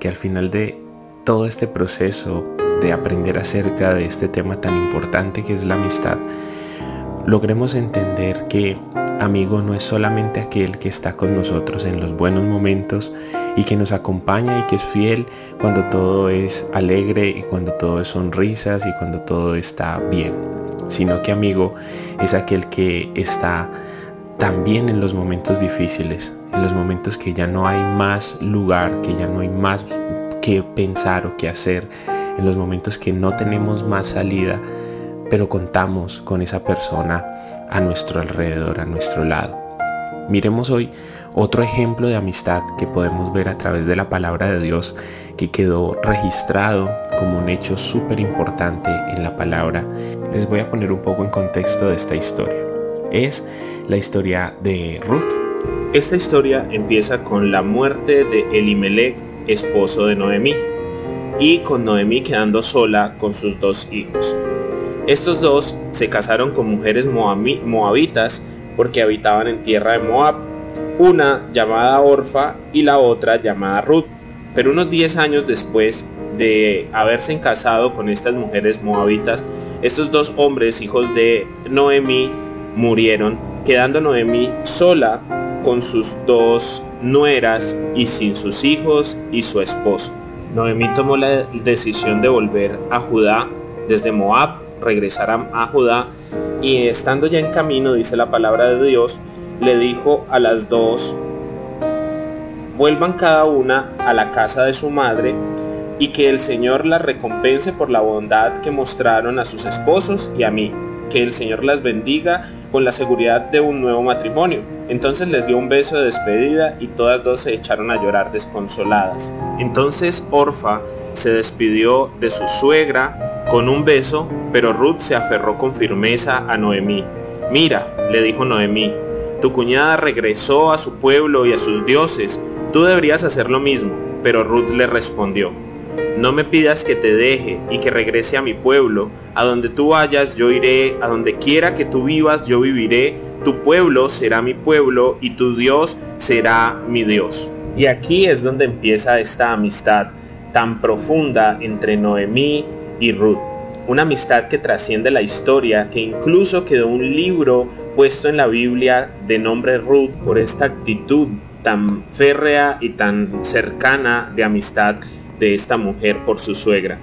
que al final de todo este proceso de aprender acerca de este tema tan importante que es la amistad, logremos entender que amigo no es solamente aquel que está con nosotros en los buenos momentos y que nos acompaña y que es fiel cuando todo es alegre y cuando todo es sonrisas y cuando todo está bien, sino que amigo es aquel que está también en los momentos difíciles, en los momentos que ya no hay más lugar, que ya no hay más que pensar o que hacer, en los momentos que no tenemos más salida, pero contamos con esa persona a nuestro alrededor, a nuestro lado. Miremos hoy otro ejemplo de amistad que podemos ver a través de la palabra de Dios que quedó registrado como un hecho súper importante en la palabra. Les voy a poner un poco en contexto de esta historia. Es la historia de Ruth. Esta historia empieza con la muerte de Elimelech, esposo de Noemí, y con Noemí quedando sola con sus dos hijos. Estos dos se casaron con mujeres moabitas porque habitaban en tierra de Moab, una llamada Orfa y la otra llamada Ruth. Pero unos 10 años después de haberse casado con estas mujeres moabitas, estos dos hombres, hijos de Noemí, murieron quedando Noemí sola con sus dos nueras y sin sus hijos y su esposo. Noemí tomó la decisión de volver a Judá desde Moab, regresar a, Judá y estando ya en camino, dice la palabra de Dios, le dijo a las dos, vuelvan cada una a la casa de su madre y que el Señor las recompense por la bondad que mostraron a sus esposos y a mí, que el Señor las bendiga con la seguridad de un nuevo matrimonio. Entonces les dio un beso de despedida y todas dos se echaron a llorar desconsoladas. Entonces Orfa se despidió de su suegra con un beso, pero Ruth se aferró con firmeza a Noemí. Mira, le dijo Noemí, tu cuñada regresó a su pueblo y a sus dioses, tú deberías hacer lo mismo. Pero Ruth le respondió, no me pidas que te deje y que regrese a mi pueblo. A donde tú vayas yo iré, a donde quiera que tú vivas yo viviré. Tu pueblo será mi pueblo y tu Dios será mi Dios. Y aquí es donde empieza esta amistad tan profunda entre Noemí y Ruth. Una amistad que trasciende la historia, que incluso quedó un libro puesto en la Biblia de nombre Ruth por esta actitud tan férrea y tan cercana de amistad de esta mujer por su suegra.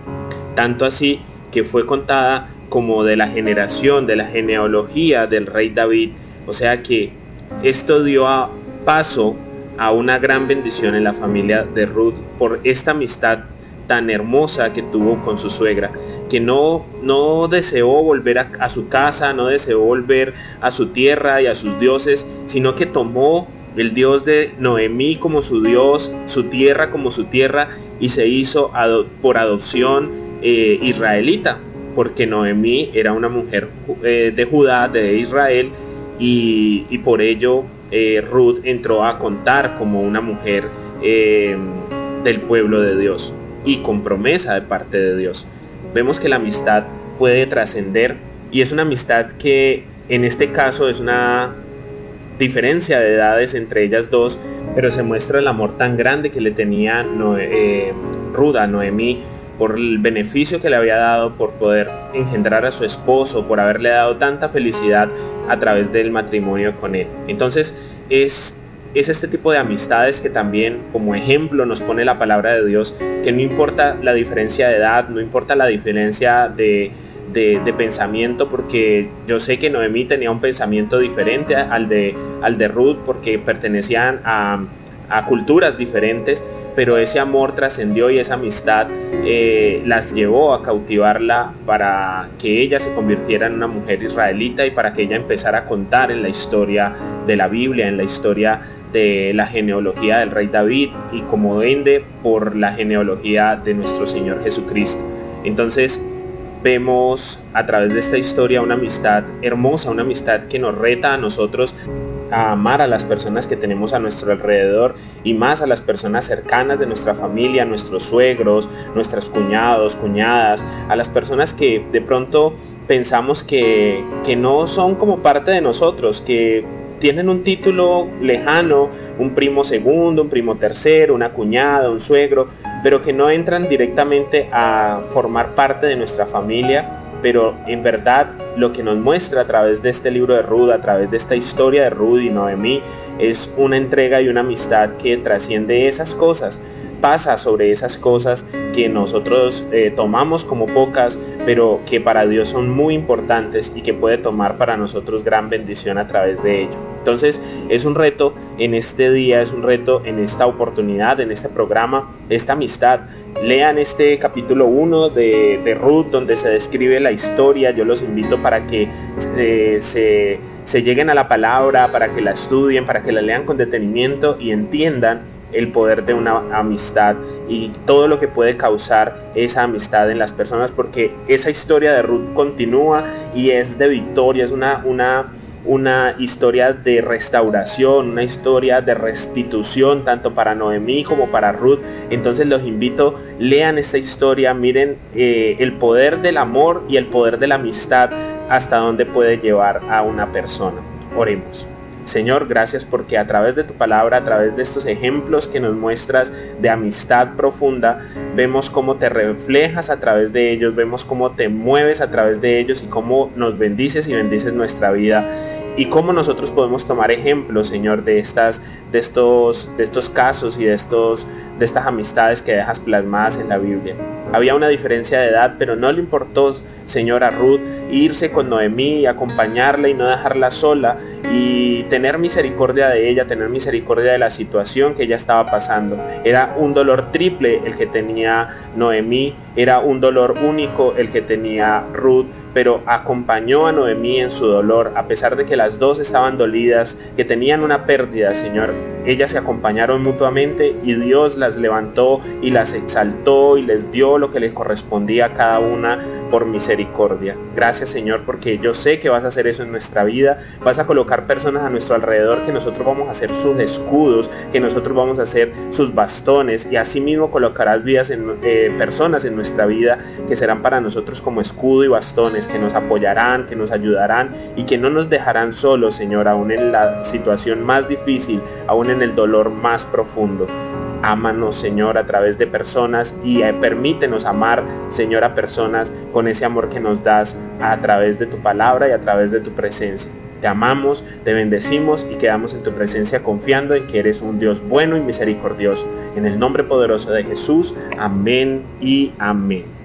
Tanto así que fue contada como de la generación, de la genealogía del rey David. O sea que esto dio a paso a una gran bendición en la familia de Ruth por esta amistad tan hermosa que tuvo con su suegra, que no, no deseó volver a, a, su casa, no deseó volver a su tierra y a sus dioses, sino que tomó el Dios de Noemí como su Dios, su tierra como su tierra, y se hizo por adopción eh, israelita, porque Noemí era una mujer eh, de Judá, de Israel, y, por ello eh, Ruth entró a contar como una mujer del pueblo de Dios y con promesa de parte de Dios. Vemos que la amistad puede trascender y es una amistad que en este caso es una diferencia de edades entre ellas dos, pero se muestra el amor tan grande que le tenía eh, Ruda, Noemí, por el beneficio que le había dado, por poder engendrar a su esposo, por haberle dado tanta felicidad a través del matrimonio con él. Entonces es, es este tipo de amistades que también como ejemplo nos pone la palabra de Dios, que no importa la diferencia de edad, no importa la diferencia de, de, pensamiento porque yo sé que Noemí tenía un pensamiento diferente al de, al de Ruth porque pertenecían a, culturas diferentes, pero ese amor trascendió y esa amistad eh, las llevó a cautivarla para que ella se convirtiera en una mujer israelita y para que ella empezara a contar en la historia de la Biblia, en la historia de la genealogía del rey David y como vende por la genealogía de nuestro Señor Jesucristo. Entonces vemos a través de esta historia una amistad hermosa, una amistad que nos reta a nosotros a amar a las personas que tenemos a nuestro alrededor y más a las personas cercanas de nuestra familia, nuestros suegros, nuestros cuñados, cuñadas, a las personas que de pronto pensamos que, que no son como parte de nosotros, que tienen un título lejano, un primo segundo, un primo tercero, una cuñada, un suegro, pero que no entran directamente a formar parte de nuestra familia pero en verdad lo que nos muestra a través de este libro de Ruth, a través de esta historia de Ruth y Noemí, es una entrega y una amistad que trasciende esas cosas, pasa sobre esas cosas que nosotros eh, tomamos como pocas, pero que para Dios son muy importantes y que puede tomar para nosotros gran bendición a través de ello. Entonces es un reto en este día, es un reto en esta oportunidad, en este programa, esta amistad Lean este capítulo 1 de, Ruth donde se describe la historia. Yo los invito para que eh, se, se lleguen a la palabra, para que la estudien, para que la lean con detenimiento y entiendan el poder de una amistad y todo lo que puede causar esa amistad en las personas porque esa historia de Ruth continúa y es de victoria, es una, una, una historia de restauración, una historia de restitución tanto para Noemí como para Ruth. Entonces los invito, lean esta historia, miren eh, el poder del amor y el poder de la amistad hasta dónde puede llevar a una persona. Oremos. Señor, gracias porque a través de tu palabra, a través de estos ejemplos que nos muestras de amistad profunda, vemos cómo te reflejas a través de ellos, vemos cómo te mueves a través de ellos y cómo nos bendices y bendices nuestra vida y cómo nosotros podemos tomar ejemplos, Señor, de estas de estos de estos casos y de estos de estas amistades que dejas plasmadas en la Biblia. Había una diferencia de edad, pero no le importó, Señor, a Ruth irse con Noemí, acompañarla y no dejarla sola y tener misericordia de ella, tener misericordia de la situación que ella estaba pasando. Era un dolor triple el que tenía Noemí, era un dolor único el que tenía Ruth pero acompañó a Noemí en su dolor, a pesar de que las dos estaban dolidas, que tenían una pérdida, Señor. Ellas se acompañaron mutuamente y Dios las levantó y las exaltó y les dio lo que les correspondía a cada una por misericordia. Gracias Señor porque yo sé que vas a hacer eso en nuestra vida. Vas a colocar personas a nuestro alrededor que nosotros vamos a hacer sus escudos, que nosotros vamos a hacer sus bastones y así mismo colocarás vidas en, eh, personas en nuestra vida que serán para nosotros como escudo y bastones, que nos apoyarán, que nos ayudarán y que no nos dejarán solos Señor, aún en la situación más difícil, aún en el dolor más profundo. Ámanos, Señor, a través de personas y eh, permítenos amar, Señor, a personas con ese amor que nos das a través de tu palabra y a través de tu presencia. Te amamos, te bendecimos y quedamos en tu presencia confiando en que eres un Dios bueno y misericordioso. En el nombre poderoso de Jesús, amén y amén.